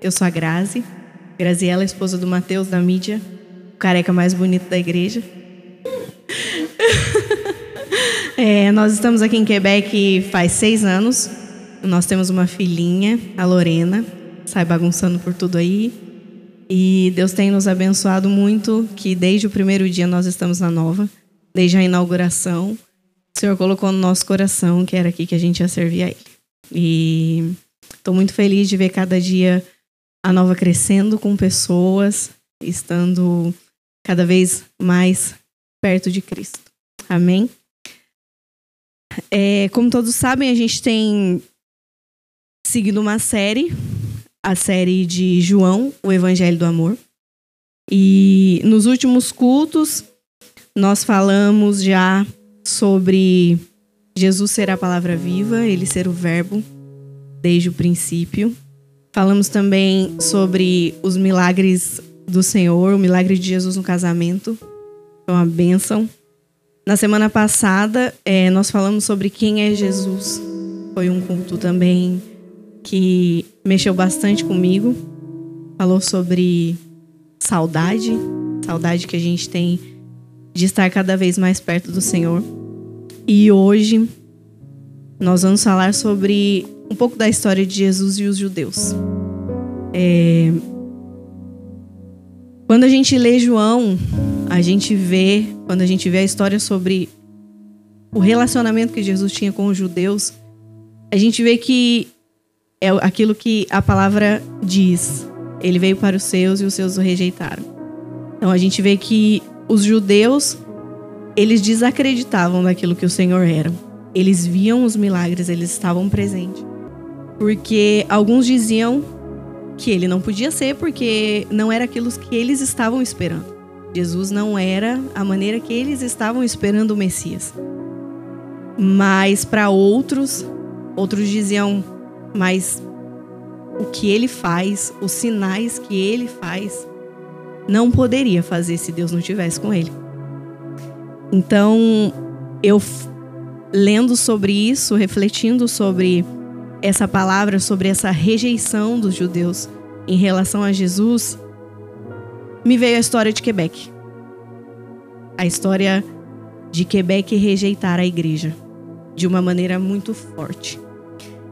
Eu sou a Grazi. Graziela, esposa do Matheus da mídia, o careca mais bonito da igreja. é, nós estamos aqui em Quebec faz seis anos. Nós temos uma filhinha, a Lorena, sai bagunçando por tudo aí. E Deus tem nos abençoado muito, que desde o primeiro dia nós estamos na nova, desde a inauguração. O Senhor colocou no nosso coração que era aqui que a gente ia servir a Ele. E estou muito feliz de ver cada dia a nova crescendo com pessoas, estando cada vez mais perto de Cristo. Amém? É, como todos sabem, a gente tem seguido uma série, a série de João, o Evangelho do Amor. E nos últimos cultos, nós falamos já sobre Jesus ser a palavra viva, ele ser o Verbo desde o princípio. Falamos também sobre os milagres do Senhor, o milagre de Jesus no casamento. Foi uma bênção. Na semana passada, é, nós falamos sobre quem é Jesus. Foi um culto também que mexeu bastante comigo. Falou sobre saudade, saudade que a gente tem de estar cada vez mais perto do Senhor. E hoje nós vamos falar sobre um pouco da história de Jesus e os judeus. É... Quando a gente lê João, a gente vê, quando a gente vê a história sobre o relacionamento que Jesus tinha com os judeus, a gente vê que é aquilo que a palavra diz. Ele veio para os seus e os seus o rejeitaram. Então a gente vê que os judeus eles desacreditavam daquilo que o Senhor era. Eles viam os milagres, eles estavam presentes. Porque alguns diziam que ele não podia ser porque não era aquilo que eles estavam esperando. Jesus não era a maneira que eles estavam esperando o Messias. Mas para outros, outros diziam, mas o que ele faz, os sinais que ele faz, não poderia fazer se Deus não tivesse com ele. Então, eu lendo sobre isso, refletindo sobre essa palavra, sobre essa rejeição dos judeus em relação a Jesus, me veio a história de Quebec. A história de Quebec rejeitar a igreja de uma maneira muito forte.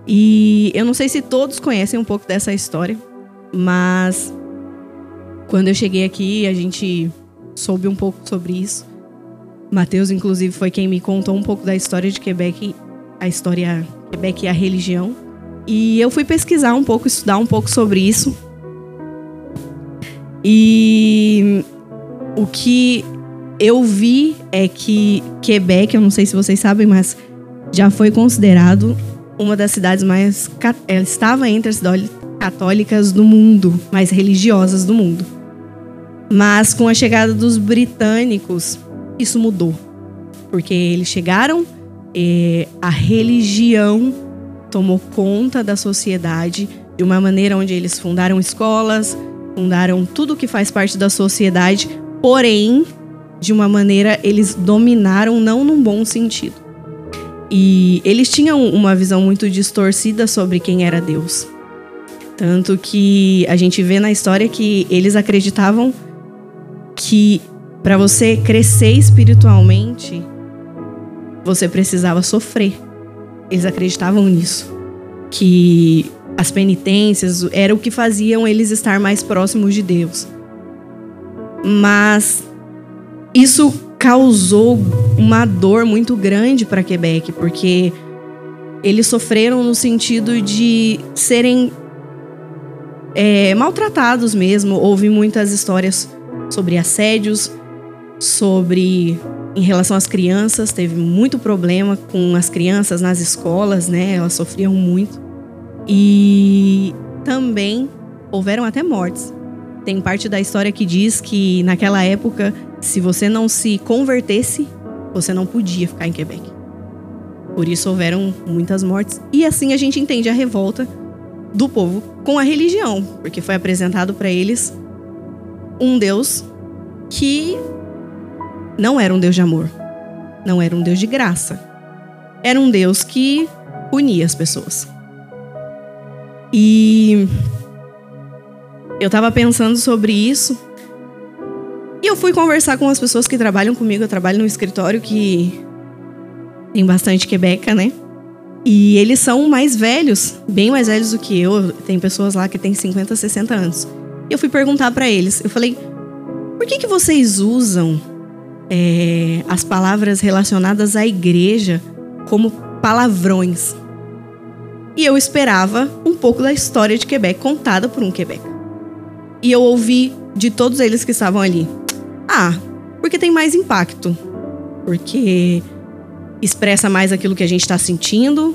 E eu não sei se todos conhecem um pouco dessa história, mas quando eu cheguei aqui, a gente soube um pouco sobre isso. Mateus, inclusive, foi quem me contou um pouco da história de Quebec, a história Quebec e a religião. E eu fui pesquisar um pouco, estudar um pouco sobre isso. E o que eu vi é que Quebec, eu não sei se vocês sabem, mas já foi considerado uma das cidades mais. Ela estava entre as cidades católicas do mundo, mais religiosas do mundo. Mas com a chegada dos britânicos, isso mudou. Porque eles chegaram, e a religião tomou conta da sociedade de uma maneira onde eles fundaram escolas, fundaram tudo que faz parte da sociedade, porém, de uma maneira eles dominaram não num bom sentido. E eles tinham uma visão muito distorcida sobre quem era Deus. Tanto que a gente vê na história que eles acreditavam que para você crescer espiritualmente, você precisava sofrer. Eles acreditavam nisso. Que as penitências era o que faziam eles estar mais próximos de Deus. Mas isso causou uma dor muito grande para Quebec, porque eles sofreram no sentido de serem é, maltratados mesmo. Houve muitas histórias sobre assédios, sobre em relação às crianças, teve muito problema com as crianças nas escolas, né? Elas sofriam muito. E também houveram até mortes. Tem parte da história que diz que naquela época, se você não se convertesse, você não podia ficar em Quebec. Por isso houveram muitas mortes. E assim a gente entende a revolta do povo com a religião, porque foi apresentado para eles um Deus que não era um Deus de amor, não era um Deus de graça. Era um Deus que unia as pessoas. E eu tava pensando sobre isso. E eu fui conversar com as pessoas que trabalham comigo. Eu trabalho num escritório que tem bastante quebeca, né? E eles são mais velhos, bem mais velhos do que eu. Tem pessoas lá que têm 50, 60 anos. E eu fui perguntar para eles. Eu falei: por que, que vocês usam é, as palavras relacionadas à igreja como palavrões? E eu esperava um pouco da história de Quebec contada por um Quebec. E eu ouvi de todos eles que estavam ali: ah, porque tem mais impacto. Porque expressa mais aquilo que a gente está sentindo.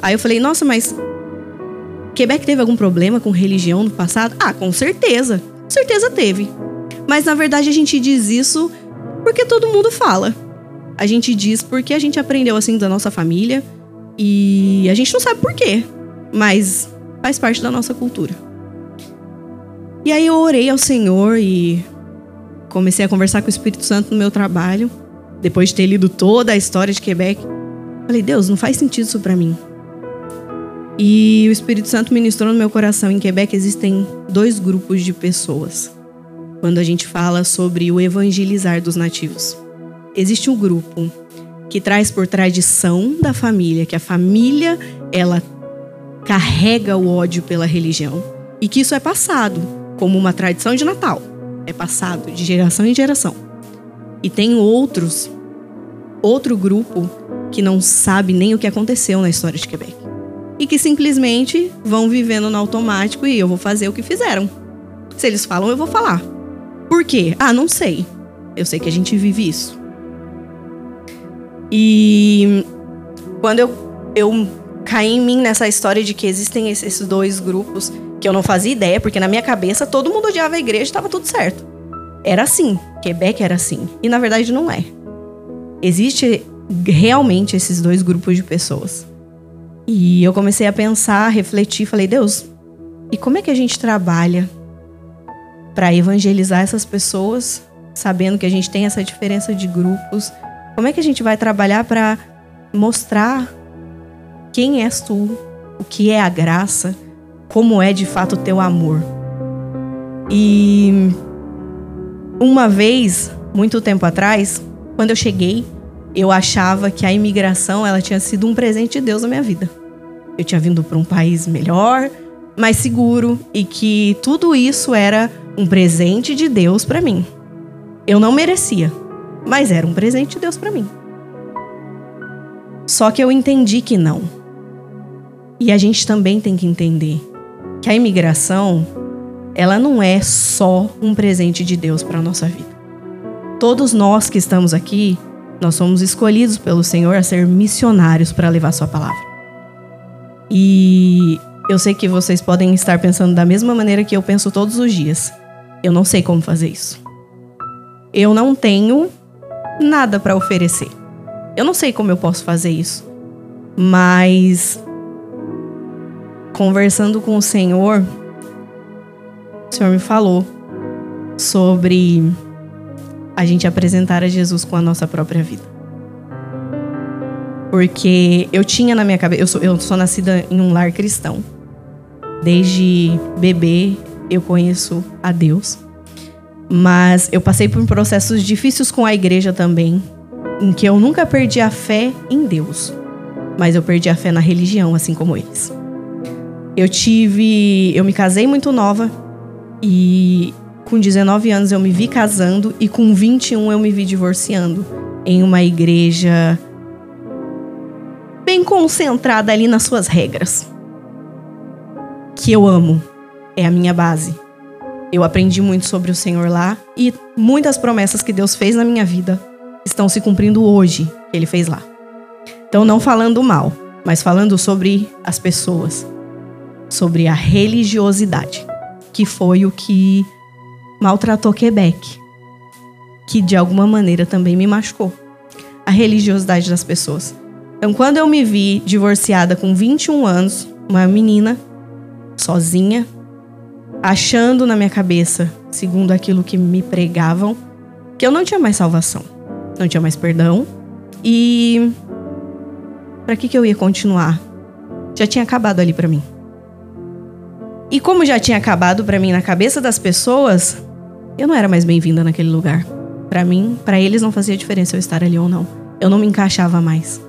Aí eu falei, nossa, mas Quebec teve algum problema com religião no passado? Ah, com certeza. Certeza teve. Mas na verdade a gente diz isso porque todo mundo fala. A gente diz porque a gente aprendeu assim da nossa família e a gente não sabe por quê, mas faz parte da nossa cultura. E aí eu orei ao Senhor e comecei a conversar com o Espírito Santo no meu trabalho depois de ter lido toda a história de Quebec, falei: Deus, não faz sentido isso para mim. E o Espírito Santo ministrou no meu coração. Em Quebec existem dois grupos de pessoas. Quando a gente fala sobre o evangelizar dos nativos, existe um grupo que traz por tradição da família, que a família ela carrega o ódio pela religião e que isso é passado como uma tradição de Natal. É passado de geração em geração. E tem outros, outro grupo que não sabe nem o que aconteceu na história de Quebec. E que simplesmente vão vivendo no automático e eu vou fazer o que fizeram. Se eles falam, eu vou falar. Por quê? Ah, não sei. Eu sei que a gente vive isso. E quando eu, eu caí em mim nessa história de que existem esses dois grupos, que eu não fazia ideia, porque na minha cabeça todo mundo odiava a igreja e estava tudo certo. Era assim. Quebec era assim. E na verdade não é. Existe realmente esses dois grupos de pessoas. E eu comecei a pensar, a refletir, falei, Deus, e como é que a gente trabalha para evangelizar essas pessoas, sabendo que a gente tem essa diferença de grupos? Como é que a gente vai trabalhar para mostrar quem és tu, o que é a graça, como é de fato o teu amor? E uma vez, muito tempo atrás, quando eu cheguei, eu achava que a imigração ela tinha sido um presente de Deus na minha vida. Eu tinha vindo para um país melhor, mais seguro e que tudo isso era um presente de Deus para mim. Eu não merecia, mas era um presente de Deus para mim. Só que eu entendi que não. E a gente também tem que entender que a imigração ela não é só um presente de Deus para nossa vida. Todos nós que estamos aqui, nós somos escolhidos pelo Senhor a ser missionários para levar Sua palavra. E eu sei que vocês podem estar pensando da mesma maneira que eu penso todos os dias. Eu não sei como fazer isso. Eu não tenho nada para oferecer. Eu não sei como eu posso fazer isso. Mas conversando com o Senhor, o Senhor me falou sobre a gente apresentar a Jesus com a nossa própria vida. Porque eu tinha na minha cabeça, eu sou, eu sou nascida em um lar cristão. Desde bebê eu conheço a Deus. Mas eu passei por processos difíceis com a igreja também, em que eu nunca perdi a fé em Deus, mas eu perdi a fé na religião, assim como eles. Eu tive, eu me casei muito nova, e com 19 anos eu me vi casando e com 21 eu me vi divorciando em uma igreja bem concentrada ali nas suas regras. Que eu amo, é a minha base. Eu aprendi muito sobre o Senhor lá e muitas promessas que Deus fez na minha vida estão se cumprindo hoje, que ele fez lá. Então não falando mal, mas falando sobre as pessoas, sobre a religiosidade que foi o que maltratou Quebec, que de alguma maneira também me machucou. A religiosidade das pessoas. Então, quando eu me vi divorciada com 21 anos, uma menina, sozinha, achando na minha cabeça, segundo aquilo que me pregavam, que eu não tinha mais salvação, não tinha mais perdão e para que que eu ia continuar? Já tinha acabado ali para mim. E como já tinha acabado para mim na cabeça das pessoas, eu não era mais bem-vinda naquele lugar. Para mim, para eles não fazia diferença eu estar ali ou não. Eu não me encaixava mais.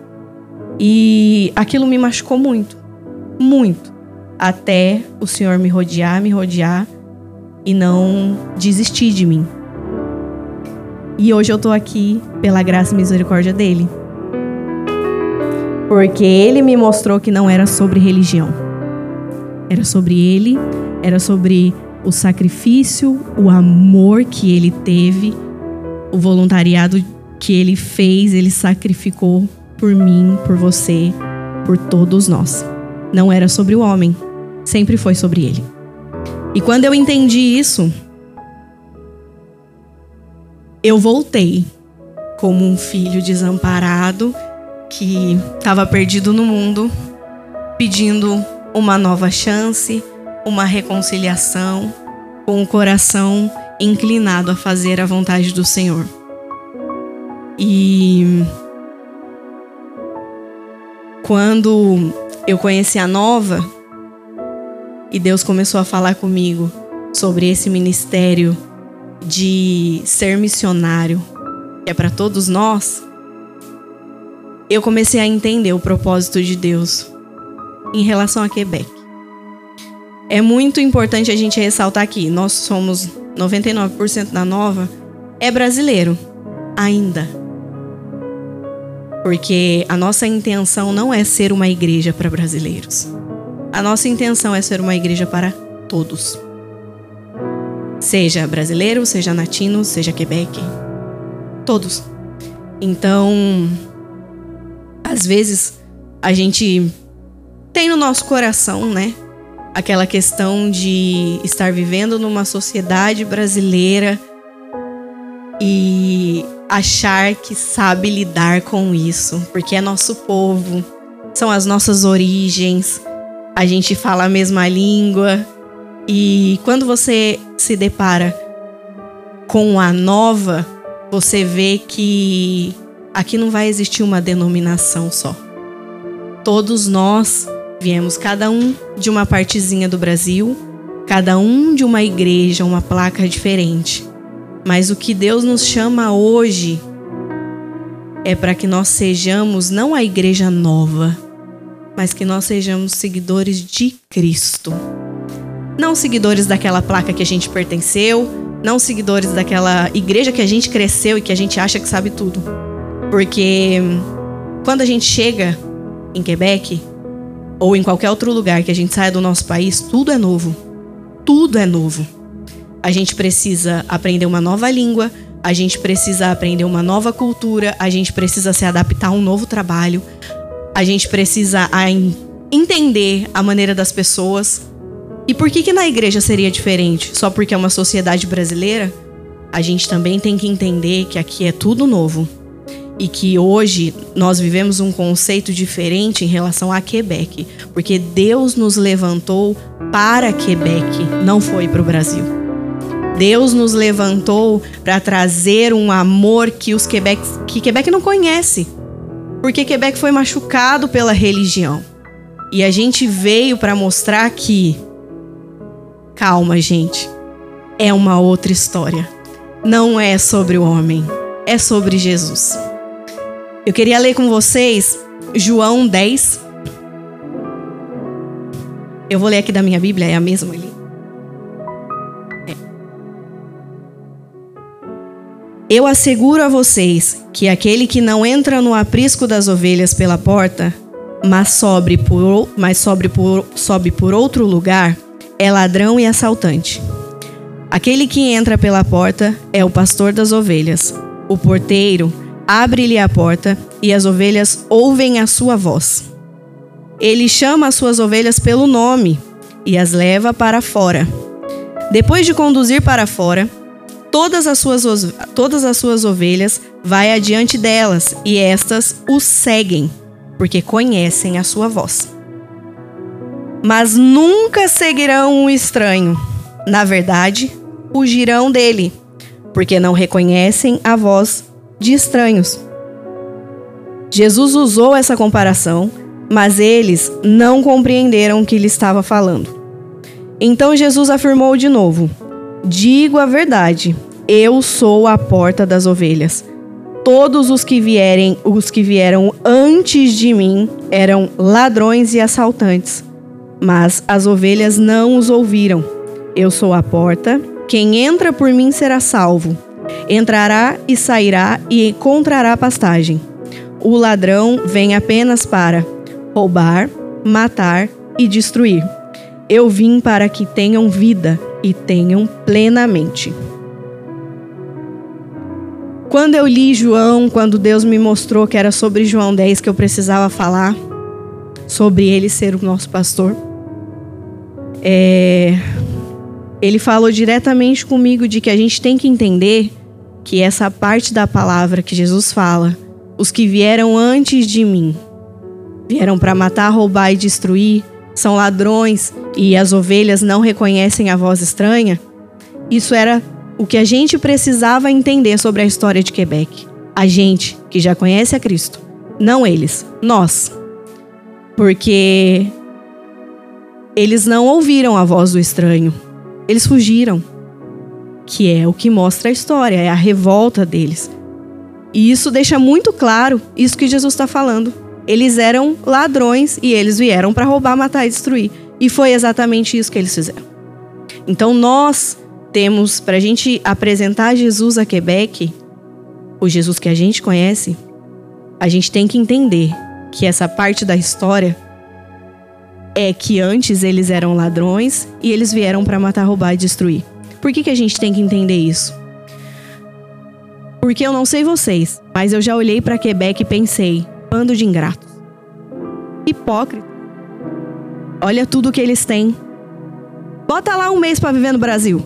E aquilo me machucou muito, muito, até o Senhor me rodear, me rodear e não desistir de mim. E hoje eu tô aqui pela graça e misericórdia dele. Porque ele me mostrou que não era sobre religião. Era sobre ele, era sobre o sacrifício, o amor que ele teve, o voluntariado que ele fez, ele sacrificou por mim, por você, por todos nós. Não era sobre o homem, sempre foi sobre ele. E quando eu entendi isso, eu voltei como um filho desamparado que estava perdido no mundo, pedindo uma nova chance, uma reconciliação, com o coração inclinado a fazer a vontade do Senhor. E quando eu conheci a Nova e Deus começou a falar comigo sobre esse ministério de ser missionário, que é para todos nós, eu comecei a entender o propósito de Deus em relação a Quebec. É muito importante a gente ressaltar aqui, nós somos 99% da Nova é brasileiro ainda. Porque a nossa intenção não é ser uma igreja para brasileiros. A nossa intenção é ser uma igreja para todos. Seja brasileiro, seja latino, seja Quebec. Todos. Então, às vezes, a gente tem no nosso coração, né? Aquela questão de estar vivendo numa sociedade brasileira e achar que sabe lidar com isso, porque é nosso povo, são as nossas origens, a gente fala a mesma língua, e quando você se depara com a nova, você vê que aqui não vai existir uma denominação só. Todos nós viemos, cada um de uma partezinha do Brasil, cada um de uma igreja, uma placa diferente. Mas o que Deus nos chama hoje é para que nós sejamos não a igreja nova, mas que nós sejamos seguidores de Cristo. Não seguidores daquela placa que a gente pertenceu, não seguidores daquela igreja que a gente cresceu e que a gente acha que sabe tudo. Porque quando a gente chega em Quebec ou em qualquer outro lugar que a gente saia do nosso país, tudo é novo. Tudo é novo. A gente precisa aprender uma nova língua, a gente precisa aprender uma nova cultura, a gente precisa se adaptar a um novo trabalho, a gente precisa entender a maneira das pessoas. E por que, que na igreja seria diferente? Só porque é uma sociedade brasileira? A gente também tem que entender que aqui é tudo novo. E que hoje nós vivemos um conceito diferente em relação a Quebec. Porque Deus nos levantou para Quebec, não foi para o Brasil. Deus nos levantou para trazer um amor que os Quebec, que Quebec não conhece. Porque Quebec foi machucado pela religião. E a gente veio para mostrar que Calma, gente. É uma outra história. Não é sobre o homem, é sobre Jesus. Eu queria ler com vocês João 10. Eu vou ler aqui da minha Bíblia, é a mesma ali. Eu asseguro a vocês que aquele que não entra no aprisco das ovelhas pela porta, mas por, mas por, sobe por outro lugar, é ladrão e assaltante. Aquele que entra pela porta é o pastor das ovelhas. O porteiro abre-lhe a porta e as ovelhas ouvem a sua voz. Ele chama as suas ovelhas pelo nome e as leva para fora. Depois de conduzir para fora, todas as suas, todas as suas ovelhas vai adiante delas e estas o seguem, porque conhecem a sua voz mas nunca seguirão o estranho. Na verdade, fugirão dele, porque não reconhecem a voz de estranhos. Jesus usou essa comparação, mas eles não compreenderam o que ele estava falando. Então Jesus afirmou de novo: Digo a verdade, eu sou a porta das ovelhas. Todos os que vierem, os que vieram antes de mim, eram ladrões e assaltantes, mas as ovelhas não os ouviram. Eu sou a porta, quem entra por mim será salvo. Entrará e sairá e encontrará pastagem. O ladrão vem apenas para roubar, matar e destruir. Eu vim para que tenham vida e tenham plenamente. Quando eu li João, quando Deus me mostrou que era sobre João 10 que eu precisava falar, sobre ele ser o nosso pastor, é, ele falou diretamente comigo de que a gente tem que entender que essa parte da palavra que Jesus fala, os que vieram antes de mim, vieram para matar, roubar e destruir, são ladrões e as ovelhas não reconhecem a voz estranha. Isso era o que a gente precisava entender sobre a história de Quebec. A gente que já conhece a Cristo. Não eles, nós. Porque eles não ouviram a voz do estranho. Eles fugiram. Que é o que mostra a história, é a revolta deles. E isso deixa muito claro isso que Jesus está falando. Eles eram ladrões e eles vieram para roubar, matar e destruir. E foi exatamente isso que eles fizeram. Então nós temos, para a gente apresentar Jesus a Quebec, o Jesus que a gente conhece, a gente tem que entender que essa parte da história é que antes eles eram ladrões e eles vieram para matar, roubar e destruir. Por que, que a gente tem que entender isso? Porque eu não sei vocês, mas eu já olhei para Quebec e pensei: bando de ingratos. Hipócrita. Olha tudo que eles têm. Bota lá um mês para viver no Brasil.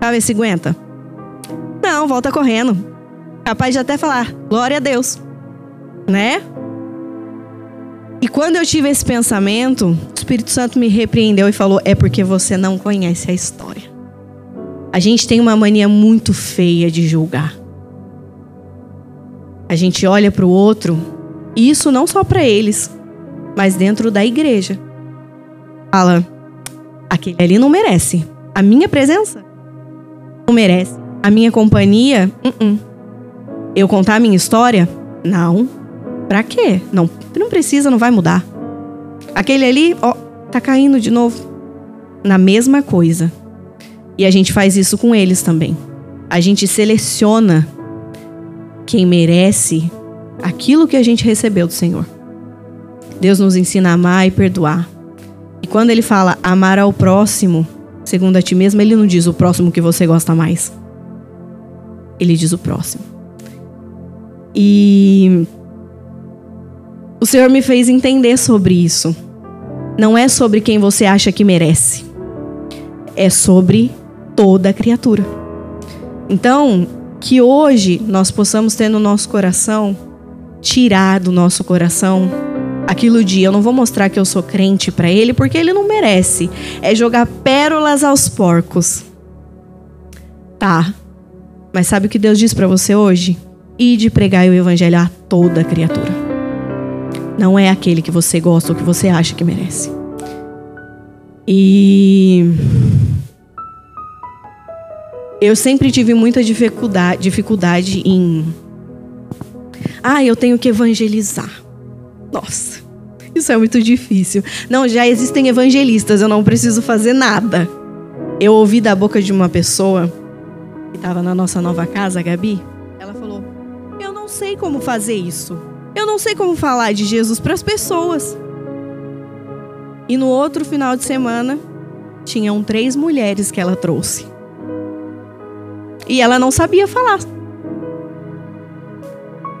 Pra ver se aguenta. Não, volta correndo. Capaz de até falar, glória a Deus. Né? E quando eu tive esse pensamento, o Espírito Santo me repreendeu e falou: é porque você não conhece a história. A gente tem uma mania muito feia de julgar. A gente olha para o outro, e isso não só para eles, mas dentro da igreja. Fala: aquele ali não merece a minha presença não merece. A minha companhia, uh -uh. eu contar a minha história? Não. Pra quê? Não, não precisa, não vai mudar. Aquele ali, ó, tá caindo de novo na mesma coisa. E a gente faz isso com eles também. A gente seleciona quem merece aquilo que a gente recebeu do Senhor. Deus nos ensina a amar e perdoar. E quando ele fala amar ao próximo, segundo a ti mesmo, ele não diz o próximo que você gosta mais. Ele diz o próximo. E o Senhor me fez entender sobre isso. Não é sobre quem você acha que merece. É sobre toda criatura. Então, que hoje nós possamos ter no nosso coração, tirar do nosso coração aquilo de eu não vou mostrar que eu sou crente para ele porque ele não merece. É jogar pérolas aos porcos. Tá. Mas sabe o que Deus diz para você hoje? E de pregar o evangelho a toda criatura. Não é aquele que você gosta ou que você acha que merece. E eu sempre tive muita dificuldade, dificuldade em ah, eu tenho que evangelizar. Nossa, isso é muito difícil. Não, já existem evangelistas, eu não preciso fazer nada. Eu ouvi da boca de uma pessoa que estava na nossa nova casa, Gabi. Ela falou: Eu não sei como fazer isso. Eu não sei como falar de Jesus para as pessoas. E no outro final de semana, tinham três mulheres que ela trouxe. E ela não sabia falar.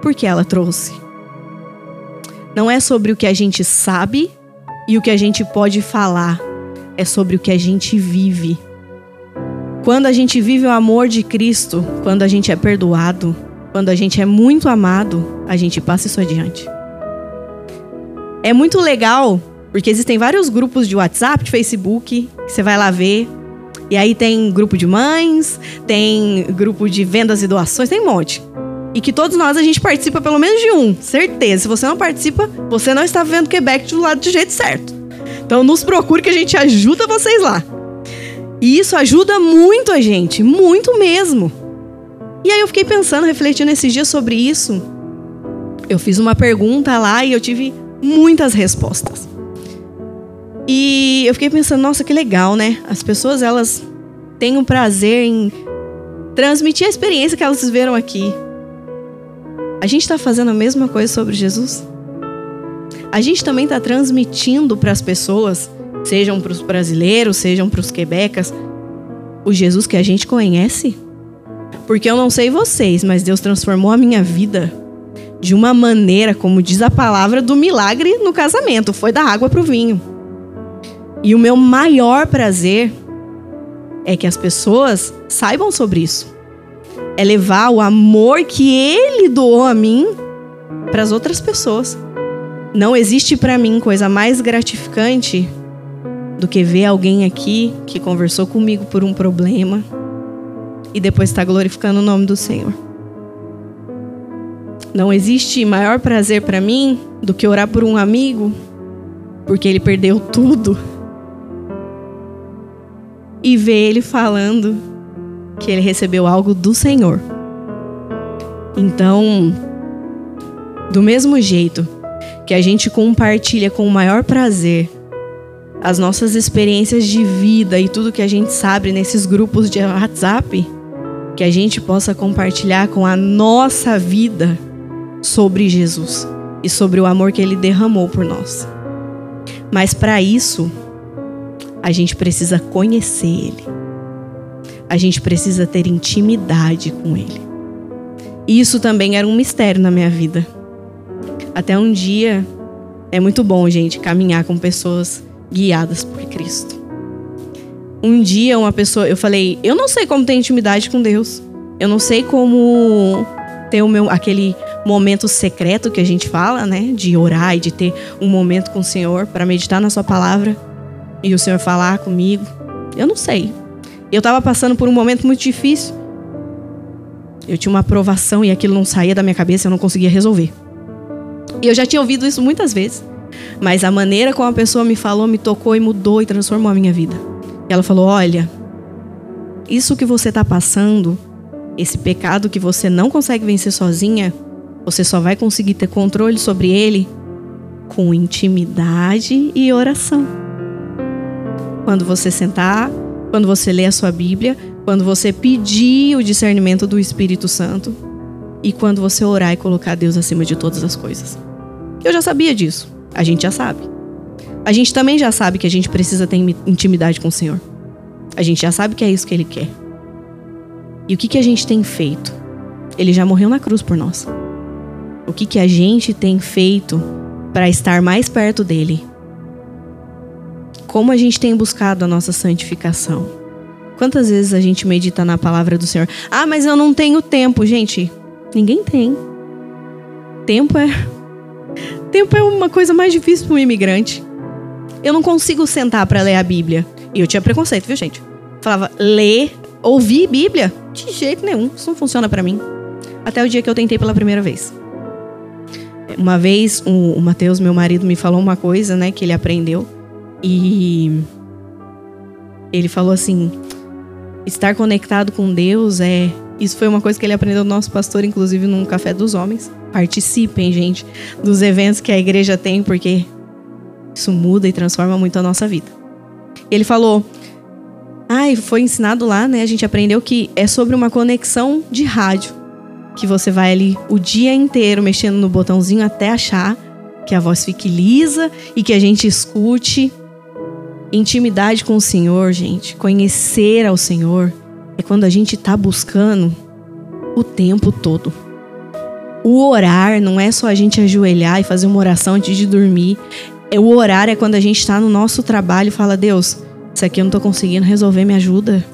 Por que ela trouxe? Não é sobre o que a gente sabe e o que a gente pode falar, é sobre o que a gente vive. Quando a gente vive o amor de Cristo, quando a gente é perdoado, quando a gente é muito amado, a gente passa isso adiante. É muito legal, porque existem vários grupos de WhatsApp, de Facebook, que você vai lá ver. E aí tem grupo de mães, tem grupo de vendas e doações, tem um monte. E que todos nós a gente participa pelo menos de um, certeza. Se você não participa, você não está vendo Quebec do lado do jeito certo. Então nos procure que a gente ajuda vocês lá. E isso ajuda muito a gente, muito mesmo. E aí eu fiquei pensando, refletindo esses dias sobre isso. Eu fiz uma pergunta lá e eu tive muitas respostas. E eu fiquei pensando, nossa, que legal, né? As pessoas elas têm um prazer em transmitir a experiência que elas viveram aqui. A gente está fazendo a mesma coisa sobre Jesus? A gente também está transmitindo para as pessoas, sejam para os brasileiros, sejam para os quebecas, o Jesus que a gente conhece? Porque eu não sei vocês, mas Deus transformou a minha vida de uma maneira, como diz a palavra, do milagre no casamento. Foi da água para o vinho. E o meu maior prazer é que as pessoas saibam sobre isso. É levar o amor que ele doou a mim para as outras pessoas. Não existe para mim coisa mais gratificante do que ver alguém aqui que conversou comigo por um problema e depois está glorificando o nome do Senhor. Não existe maior prazer para mim do que orar por um amigo porque ele perdeu tudo e ver ele falando que ele recebeu algo do Senhor. Então, do mesmo jeito que a gente compartilha com o maior prazer as nossas experiências de vida e tudo que a gente sabe nesses grupos de WhatsApp, que a gente possa compartilhar com a nossa vida sobre Jesus e sobre o amor que ele derramou por nós. Mas para isso, a gente precisa conhecer Ele. A gente precisa ter intimidade com Ele. E isso também era um mistério na minha vida. Até um dia, é muito bom, gente, caminhar com pessoas guiadas por Cristo. Um dia, uma pessoa, eu falei, eu não sei como ter intimidade com Deus. Eu não sei como ter o meu, aquele momento secreto que a gente fala, né? De orar e de ter um momento com o Senhor para meditar na Sua palavra e o Senhor falar comigo. Eu não sei. Eu estava passando por um momento muito difícil. Eu tinha uma aprovação e aquilo não saía da minha cabeça, eu não conseguia resolver. E eu já tinha ouvido isso muitas vezes. Mas a maneira como a pessoa me falou me tocou e mudou e transformou a minha vida. E ela falou: Olha, isso que você está passando, esse pecado que você não consegue vencer sozinha, você só vai conseguir ter controle sobre ele com intimidade e oração. Quando você sentar, quando você ler a sua Bíblia, quando você pedir o discernimento do Espírito Santo e quando você orar e colocar Deus acima de todas as coisas. Eu já sabia disso. A gente já sabe. A gente também já sabe que a gente precisa ter intimidade com o Senhor. A gente já sabe que é isso que Ele quer. E o que, que a gente tem feito? Ele já morreu na cruz por nós. O que, que a gente tem feito para estar mais perto dele? Como a gente tem buscado a nossa santificação? Quantas vezes a gente medita na palavra do Senhor? Ah, mas eu não tenho tempo, gente. Ninguém tem. Tempo é tempo é uma coisa mais difícil para um imigrante. Eu não consigo sentar para ler a Bíblia. E eu tinha preconceito, viu, gente? Falava, ler, ouvir Bíblia? De jeito nenhum. Isso não funciona para mim. Até o dia que eu tentei pela primeira vez. Uma vez, o, o Mateus, meu marido, me falou uma coisa, né, que ele aprendeu. E ele falou assim: estar conectado com Deus é. Isso foi uma coisa que ele aprendeu do nosso pastor, inclusive num Café dos Homens. Participem, gente, dos eventos que a igreja tem, porque isso muda e transforma muito a nossa vida. Ele falou: Ah, foi ensinado lá, né? A gente aprendeu que é sobre uma conexão de rádio. Que você vai ali o dia inteiro mexendo no botãozinho até achar que a voz fique lisa e que a gente escute Intimidade com o Senhor, gente, conhecer ao Senhor, é quando a gente está buscando o tempo todo. O orar não é só a gente ajoelhar e fazer uma oração antes de dormir. É o orar é quando a gente está no nosso trabalho e fala: Deus, isso aqui eu não estou conseguindo resolver, me ajuda.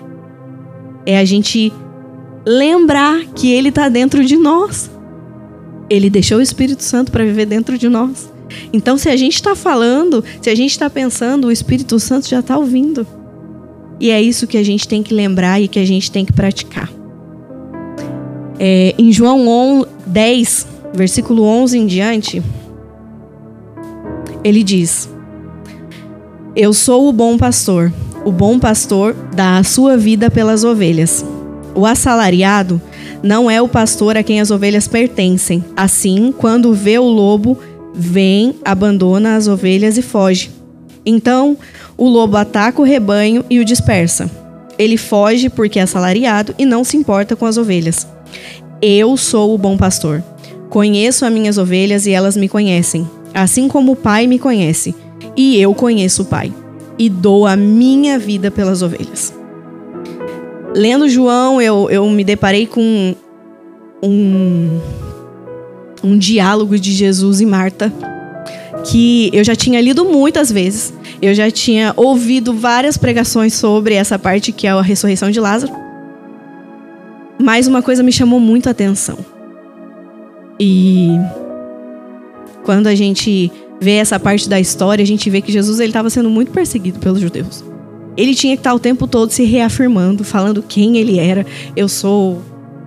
É a gente lembrar que Ele está dentro de nós. Ele deixou o Espírito Santo para viver dentro de nós. Então, se a gente está falando, se a gente está pensando, o Espírito Santo já está ouvindo. E é isso que a gente tem que lembrar e que a gente tem que praticar. É, em João 10, versículo 11 em diante, ele diz: Eu sou o bom pastor. O bom pastor dá a sua vida pelas ovelhas. O assalariado não é o pastor a quem as ovelhas pertencem. Assim, quando vê o lobo, vem, abandona as ovelhas e foge. Então, o lobo ataca o rebanho e o dispersa. Ele foge porque é assalariado e não se importa com as ovelhas. Eu sou o bom pastor. Conheço as minhas ovelhas e elas me conhecem, assim como o Pai me conhece, e eu conheço o Pai, e dou a minha vida pelas ovelhas. Lendo João, eu, eu me deparei com um, um diálogo de Jesus e Marta que eu já tinha lido muitas vezes. Eu já tinha ouvido várias pregações sobre essa parte que é a ressurreição de Lázaro. Mas uma coisa me chamou muito a atenção. E quando a gente vê essa parte da história, a gente vê que Jesus ele estava sendo muito perseguido pelos judeus. Ele tinha que estar o tempo todo se reafirmando, falando quem ele era. Eu sou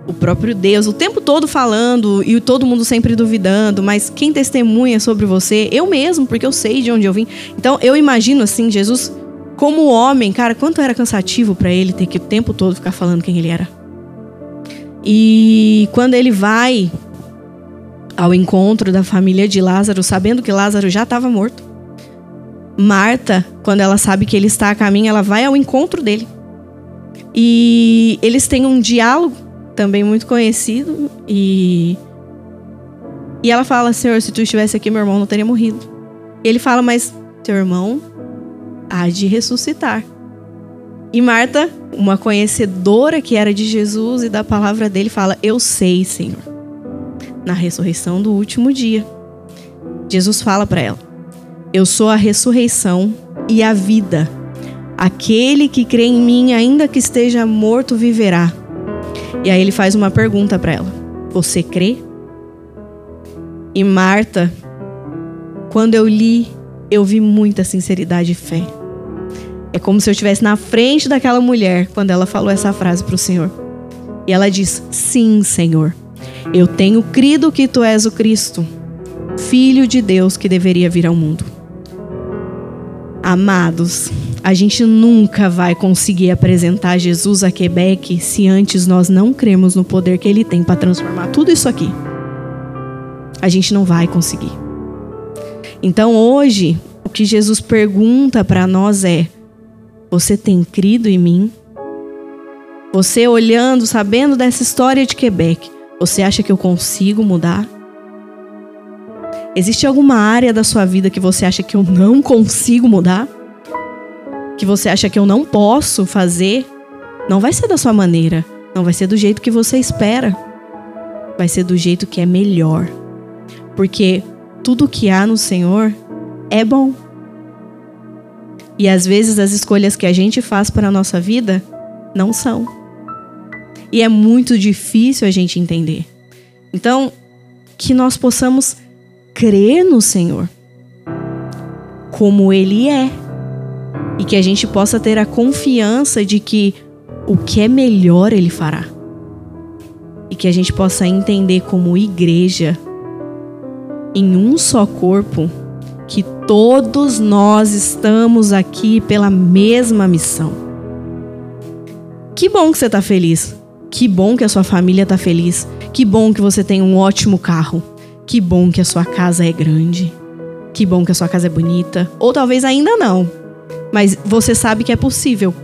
o próprio Deus, o tempo todo falando e todo mundo sempre duvidando, mas quem testemunha sobre você? Eu mesmo, porque eu sei de onde eu vim. Então eu imagino assim, Jesus como homem, cara, quanto era cansativo para ele ter que o tempo todo ficar falando quem ele era. E quando ele vai ao encontro da família de Lázaro, sabendo que Lázaro já estava morto, Marta, quando ela sabe que ele está a caminho, ela vai ao encontro dele. E eles têm um diálogo também muito conhecido e e ela fala: "Senhor, se tu estivesse aqui, meu irmão não teria morrido". E ele fala: "Mas teu irmão há de ressuscitar". E Marta, uma conhecedora que era de Jesus e da palavra dele, fala: "Eu sei, Senhor". Na ressurreição do último dia, Jesus fala para ela: "Eu sou a ressurreição e a vida. Aquele que crê em mim, ainda que esteja morto, viverá." E aí ele faz uma pergunta para ela: Você crê? E Marta, quando eu li, eu vi muita sinceridade e fé. É como se eu estivesse na frente daquela mulher quando ela falou essa frase para o Senhor. E ela diz: Sim, Senhor. Eu tenho crido que tu és o Cristo, Filho de Deus que deveria vir ao mundo. Amados, a gente nunca vai conseguir apresentar Jesus a Quebec se antes nós não cremos no poder que ele tem para transformar tudo isso aqui. A gente não vai conseguir. Então hoje, o que Jesus pergunta para nós é: você tem crido em mim? Você olhando, sabendo dessa história de Quebec, você acha que eu consigo mudar? Existe alguma área da sua vida que você acha que eu não consigo mudar? que você acha que eu não posso fazer, não vai ser da sua maneira, não vai ser do jeito que você espera. Vai ser do jeito que é melhor. Porque tudo que há no Senhor é bom. E às vezes as escolhas que a gente faz para a nossa vida não são. E é muito difícil a gente entender. Então, que nós possamos crer no Senhor como Ele é e que a gente possa ter a confiança de que o que é melhor Ele fará. E que a gente possa entender como igreja, em um só corpo, que todos nós estamos aqui pela mesma missão. Que bom que você está feliz. Que bom que a sua família está feliz. Que bom que você tem um ótimo carro. Que bom que a sua casa é grande. Que bom que a sua casa é bonita. Ou talvez ainda não. Mas você sabe que é possível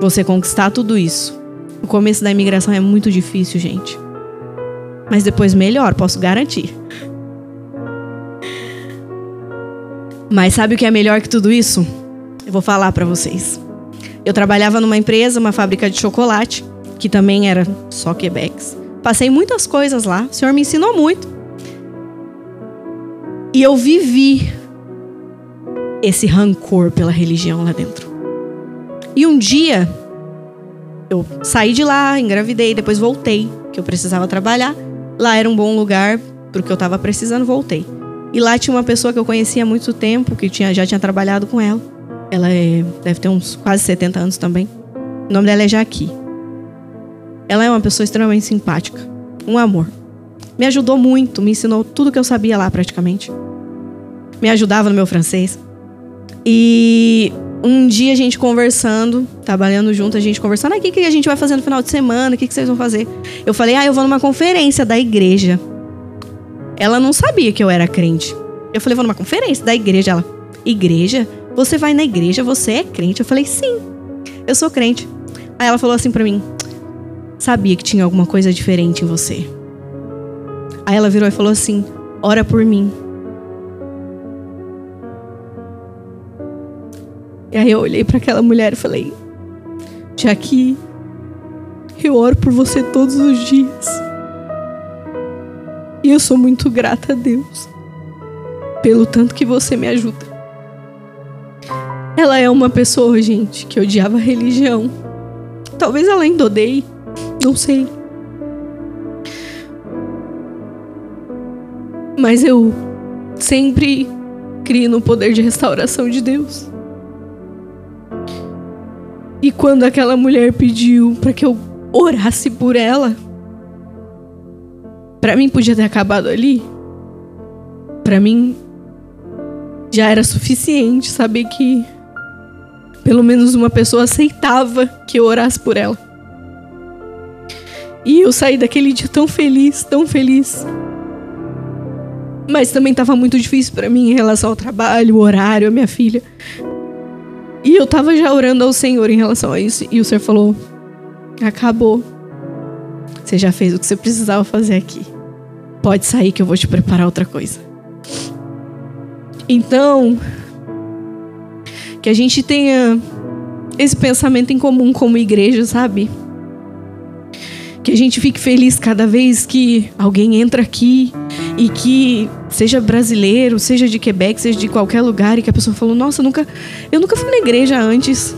você conquistar tudo isso. O começo da imigração é muito difícil, gente. Mas depois melhor, posso garantir. Mas sabe o que é melhor que tudo isso? Eu vou falar para vocês. Eu trabalhava numa empresa, uma fábrica de chocolate, que também era só Quebecs. Passei muitas coisas lá, o senhor me ensinou muito. E eu vivi esse rancor pela religião lá dentro. E um dia eu saí de lá, engravidei, depois voltei, que eu precisava trabalhar. Lá era um bom lugar pro que eu estava precisando, voltei. E lá tinha uma pessoa que eu conhecia há muito tempo, que tinha, já tinha trabalhado com ela. Ela é, deve ter uns quase 70 anos também. O nome dela é Jaqui. Ela é uma pessoa extremamente simpática. Um amor. Me ajudou muito, me ensinou tudo que eu sabia lá praticamente. Me ajudava no meu francês. E um dia a gente conversando, trabalhando junto, a gente conversando, ah, o que, que a gente vai fazer no final de semana? O que, que vocês vão fazer? Eu falei, ah, eu vou numa conferência da igreja. Ela não sabia que eu era crente. Eu falei, vou numa conferência da igreja. Ela, igreja? Você vai na igreja? Você é crente? Eu falei, sim, eu sou crente. Aí ela falou assim pra mim, sabia que tinha alguma coisa diferente em você. Aí ela virou e falou assim, ora por mim. E aí eu olhei para aquela mulher e falei: Já que eu oro por você todos os dias. E eu sou muito grata a Deus pelo tanto que você me ajuda. Ela é uma pessoa, gente, que odiava religião. Talvez ela ainda odeie, não sei. Mas eu sempre crio no poder de restauração de Deus. E quando aquela mulher pediu para que eu orasse por ela, para mim podia ter acabado ali. Para mim já era suficiente saber que pelo menos uma pessoa aceitava que eu orasse por ela. E eu saí daquele dia tão feliz, tão feliz. Mas também estava muito difícil para mim em relação ao trabalho, o horário, a minha filha. E eu tava já orando ao Senhor em relação a isso. E o Senhor falou: Acabou. Você já fez o que você precisava fazer aqui. Pode sair que eu vou te preparar outra coisa. Então, que a gente tenha esse pensamento em comum como igreja, sabe? Que a gente fique feliz cada vez que alguém entra aqui e que seja brasileiro, seja de Quebec, seja de qualquer lugar e que a pessoa falou: "Nossa, eu nunca, eu nunca fui na igreja antes.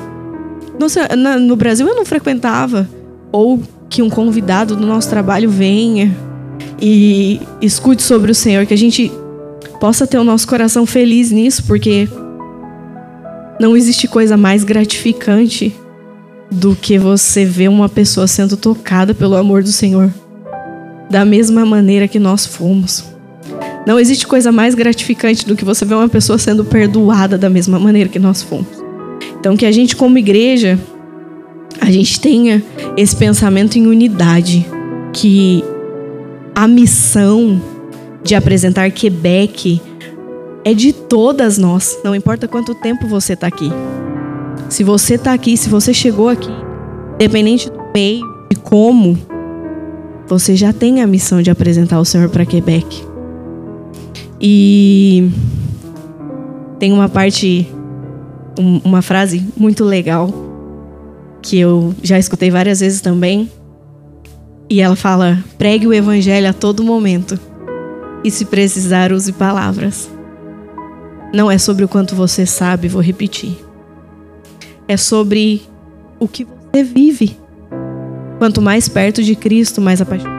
Nossa, na, no Brasil eu não frequentava." Ou que um convidado do nosso trabalho venha e escute sobre o Senhor, que a gente possa ter o nosso coração feliz nisso, porque não existe coisa mais gratificante do que você ver uma pessoa sendo tocada pelo amor do Senhor, da mesma maneira que nós fomos. Não existe coisa mais gratificante do que você ver uma pessoa sendo perdoada da mesma maneira que nós fomos. Então, que a gente, como igreja, a gente tenha esse pensamento em unidade, que a missão de apresentar Quebec é de todas nós, não importa quanto tempo você está aqui. Se você está aqui, se você chegou aqui, independente do meio e como, você já tem a missão de apresentar o Senhor para Quebec. E tem uma parte, uma frase muito legal que eu já escutei várias vezes também. E ela fala: pregue o evangelho a todo momento. E se precisar, use palavras. Não é sobre o quanto você sabe, vou repetir é sobre o que você vive. Quanto mais perto de Cristo, mais apaixonado.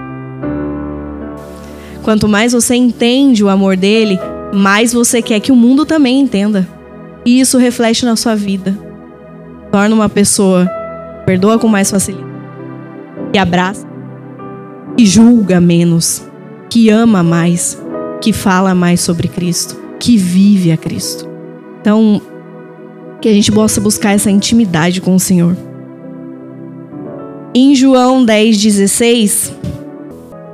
Quanto mais você entende o amor dele, mais você quer que o mundo também entenda. E isso reflete na sua vida. Torna uma pessoa que perdoa com mais facilidade, que abraça, que julga menos, que ama mais, que fala mais sobre Cristo, que vive a Cristo. Então, que a gente possa buscar essa intimidade com o Senhor. Em João 10,16,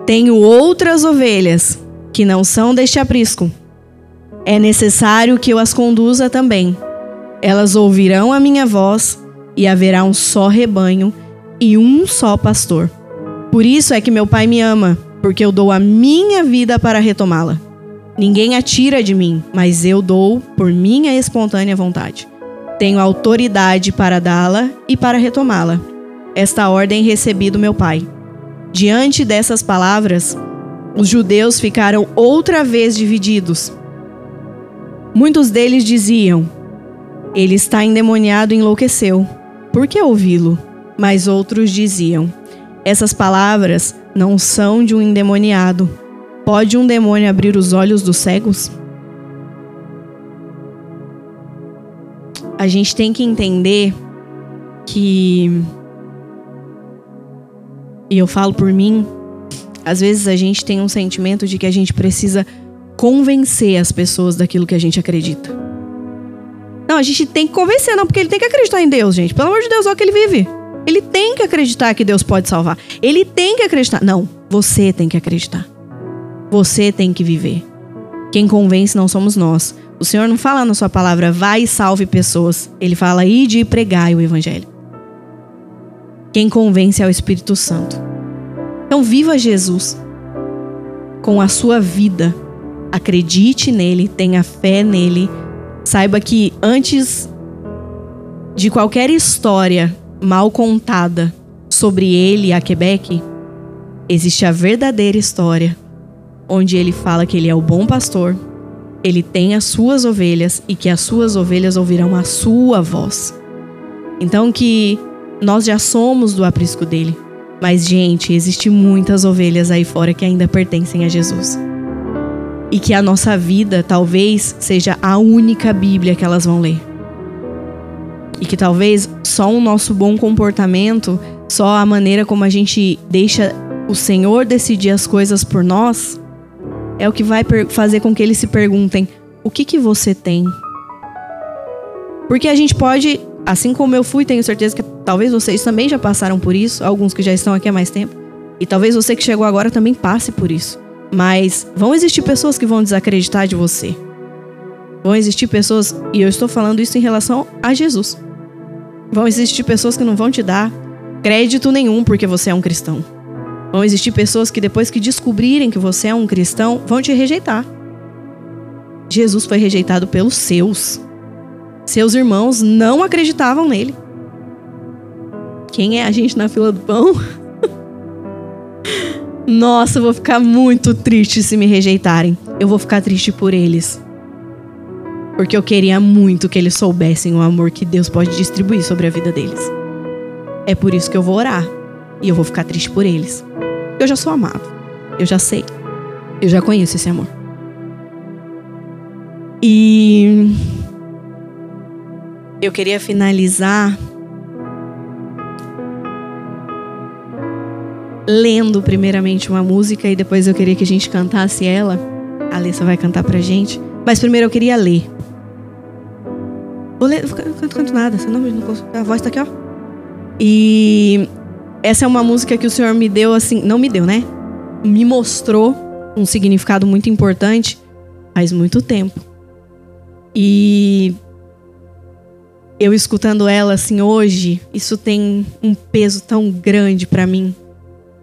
tenho outras ovelhas que não são deste aprisco. É necessário que eu as conduza também. Elas ouvirão a minha voz e haverá um só rebanho e um só pastor. Por isso é que meu Pai me ama, porque eu dou a minha vida para retomá-la. Ninguém a tira de mim, mas eu dou por minha espontânea vontade. Tenho autoridade para dá-la e para retomá-la. Esta ordem recebi do meu pai. Diante dessas palavras, os judeus ficaram outra vez divididos. Muitos deles diziam: Ele está endemoniado e enlouqueceu. Por que ouvi-lo? Mas outros diziam: Essas palavras não são de um endemoniado. Pode um demônio abrir os olhos dos cegos? A gente tem que entender que. E eu falo por mim, às vezes a gente tem um sentimento de que a gente precisa convencer as pessoas daquilo que a gente acredita. Não, a gente tem que convencer, não, porque ele tem que acreditar em Deus, gente. Pelo amor de Deus, olha o que ele vive. Ele tem que acreditar que Deus pode salvar. Ele tem que acreditar. Não, você tem que acreditar. Você tem que viver. Quem convence não somos nós. O Senhor não fala na sua palavra, vai e salve pessoas. Ele fala, ide e pregai o evangelho. Quem convence é o Espírito Santo. Então, viva Jesus com a sua vida. Acredite nele, tenha fé nele. Saiba que antes de qualquer história mal contada sobre ele a Quebec, existe a verdadeira história, onde ele fala que ele é o bom pastor, ele tem as suas ovelhas e que as suas ovelhas ouvirão a sua voz. Então que nós já somos do aprisco dele. Mas, gente, existe muitas ovelhas aí fora que ainda pertencem a Jesus. E que a nossa vida talvez seja a única Bíblia que elas vão ler. E que talvez só o nosso bom comportamento, só a maneira como a gente deixa o Senhor decidir as coisas por nós, é o que vai fazer com que eles se perguntem: o que que você tem? Porque a gente pode, assim como eu fui, tenho certeza que talvez vocês também já passaram por isso, alguns que já estão aqui há mais tempo, e talvez você que chegou agora também passe por isso. Mas vão existir pessoas que vão desacreditar de você. Vão existir pessoas, e eu estou falando isso em relação a Jesus. Vão existir pessoas que não vão te dar crédito nenhum porque você é um cristão. Vão existir pessoas que depois que descobrirem que você é um cristão, vão te rejeitar. Jesus foi rejeitado pelos seus. Seus irmãos não acreditavam nele. Quem é a gente na fila do pão? Nossa, eu vou ficar muito triste se me rejeitarem. Eu vou ficar triste por eles. Porque eu queria muito que eles soubessem o amor que Deus pode distribuir sobre a vida deles. É por isso que eu vou orar. E eu vou ficar triste por eles. Eu já sou amado. Eu já sei. Eu já conheço esse amor. E eu queria finalizar lendo primeiramente uma música e depois eu queria que a gente cantasse ela. A Alessa vai cantar pra gente. Mas primeiro eu queria ler. Vou ler, não canto, canto nada, senão a voz tá aqui, ó. E essa é uma música que o Senhor me deu assim, não me deu, né? Me mostrou um significado muito importante faz muito tempo. E eu escutando ela assim hoje, isso tem um peso tão grande para mim.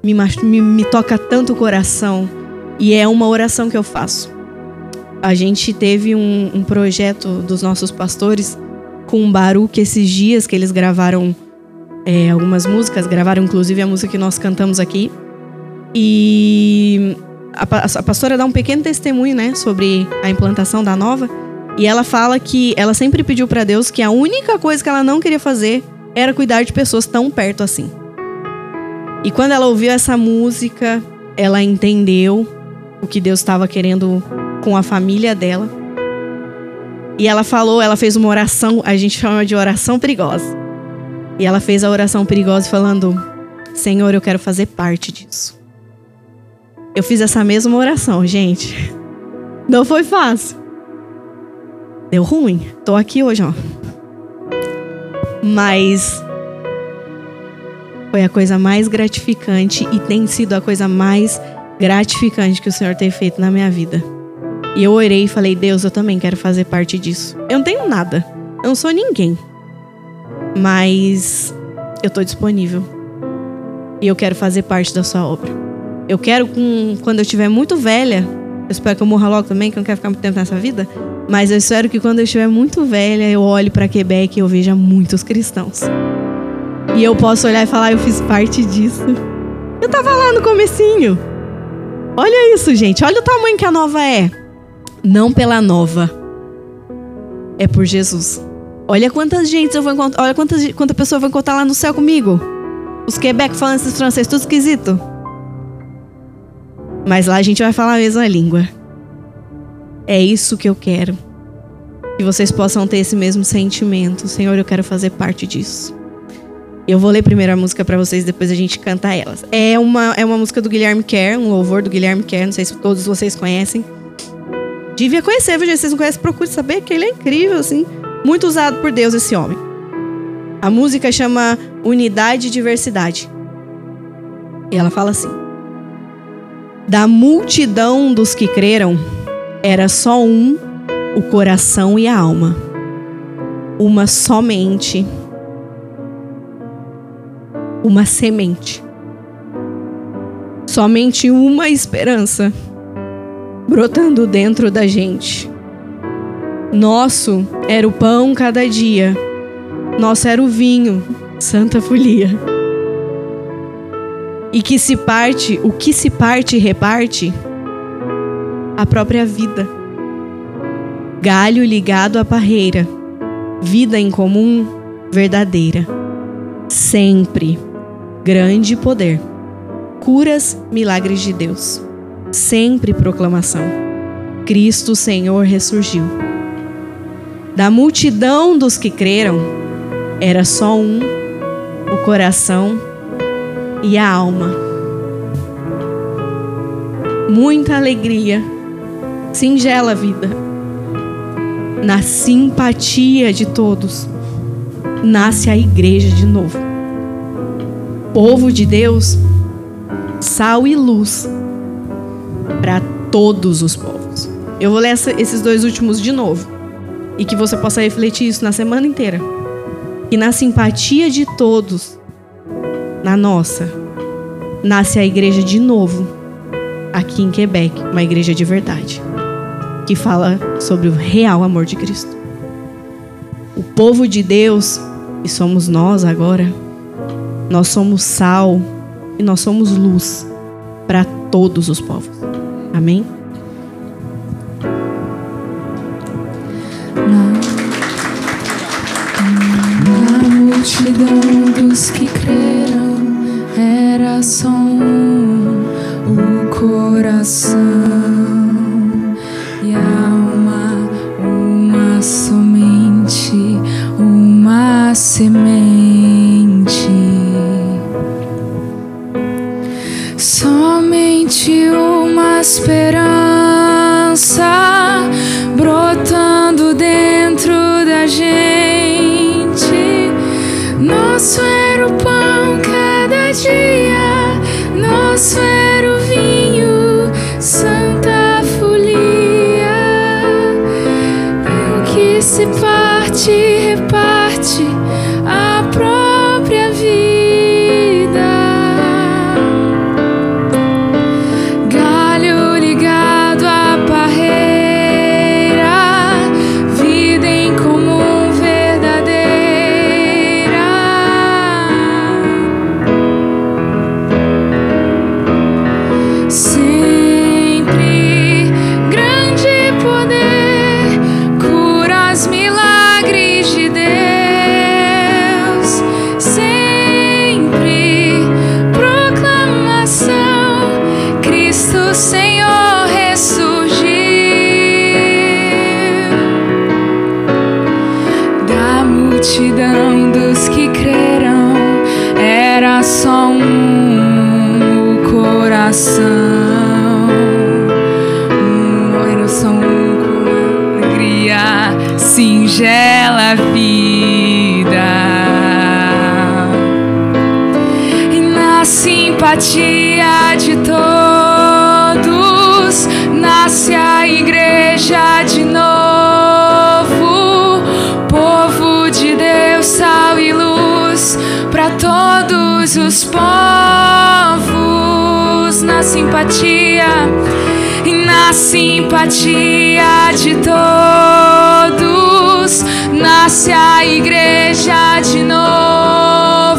Me, me, me toca tanto o coração. E é uma oração que eu faço. A gente teve um, um projeto dos nossos pastores com o Baruch esses dias que eles gravaram é, algumas músicas, gravaram inclusive a música que nós cantamos aqui. E a, a pastora dá um pequeno testemunho, né, sobre a implantação da nova. E ela fala que ela sempre pediu para Deus que a única coisa que ela não queria fazer era cuidar de pessoas tão perto assim. E quando ela ouviu essa música, ela entendeu o que Deus estava querendo com a família dela. E ela falou, ela fez uma oração, a gente chama de oração perigosa. E ela fez a oração perigosa falando: Senhor, eu quero fazer parte disso. Eu fiz essa mesma oração, gente. Não foi fácil. Deu ruim. Tô aqui hoje, ó. Mas foi a coisa mais gratificante e tem sido a coisa mais gratificante que o Senhor tem feito na minha vida. E eu orei e falei: Deus, eu também quero fazer parte disso. Eu não tenho nada. Eu não sou ninguém. Mas eu tô disponível. E eu quero fazer parte da sua obra. Eu quero, com, quando eu estiver muito velha, eu espero que eu morra logo também, que eu não quero ficar muito tempo nessa vida. Mas eu espero que quando eu estiver muito velha, eu olhe para Quebec e eu veja muitos cristãos. E eu posso olhar e falar, eu fiz parte disso. Eu tava lá no comecinho. Olha isso, gente. Olha o tamanho que a nova é. Não pela nova. É por Jesus. Olha quantas gente eu vou encontrar. Olha quantas, quanta pessoa eu vou encontrar lá no céu comigo. Os Quebec falando esses francês, tudo esquisito. Mas lá a gente vai falar a mesma língua. É isso que eu quero. Que vocês possam ter esse mesmo sentimento. Senhor, eu quero fazer parte disso. Eu vou ler primeiro a música para vocês, depois a gente canta elas. É uma, é uma música do Guilherme Kerr, um louvor do Guilherme Kerr, não sei se todos vocês conhecem. Devia conhecer, viu? Se vocês não conhecem, procure saber que ele é incrível, assim. Muito usado por Deus esse homem. A música chama Unidade e Diversidade. E ela fala assim: Da multidão dos que creram, era só um, o coração e a alma. Uma somente. Uma semente. Somente uma esperança brotando dentro da gente. Nosso era o pão cada dia. Nosso era o vinho, santa folia. E que se parte, o que se parte reparte? A própria vida. Galho ligado à parreira. Vida em comum verdadeira. Sempre. Grande poder. Curas, milagres de Deus. Sempre proclamação. Cristo Senhor ressurgiu. Da multidão dos que creram, era só um, o coração e a alma. Muita alegria, singela vida. Na simpatia de todos, nasce a igreja de novo. Povo de Deus, sal e luz para todos os povos. Eu vou ler esses dois últimos de novo e que você possa refletir isso na semana inteira. E na simpatia de todos, na nossa, nasce a igreja de novo, aqui em Quebec, uma igreja de verdade, que fala sobre o real amor de Cristo. O povo de Deus, e somos nós agora, nós somos sal e nós somos luz para todos os povos. Amém? Dos que creram, era só um, o coração e a alma, uma somente, uma semente. Coração. Um, só um com alegria, singela vida. E na simpatia de todos nasce a igreja de novo, povo de Deus, sal e luz para todos os povos simpatia e na simpatia de todos nasce a igreja de novo,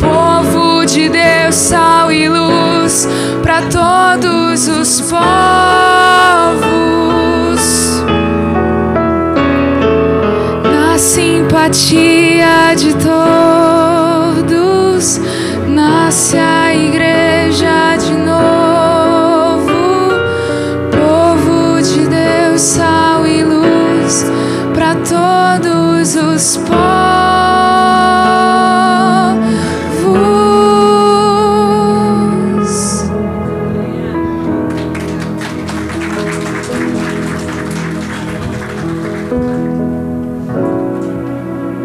povo de Deus, sal e luz para todos os povos. Na simpatia de todos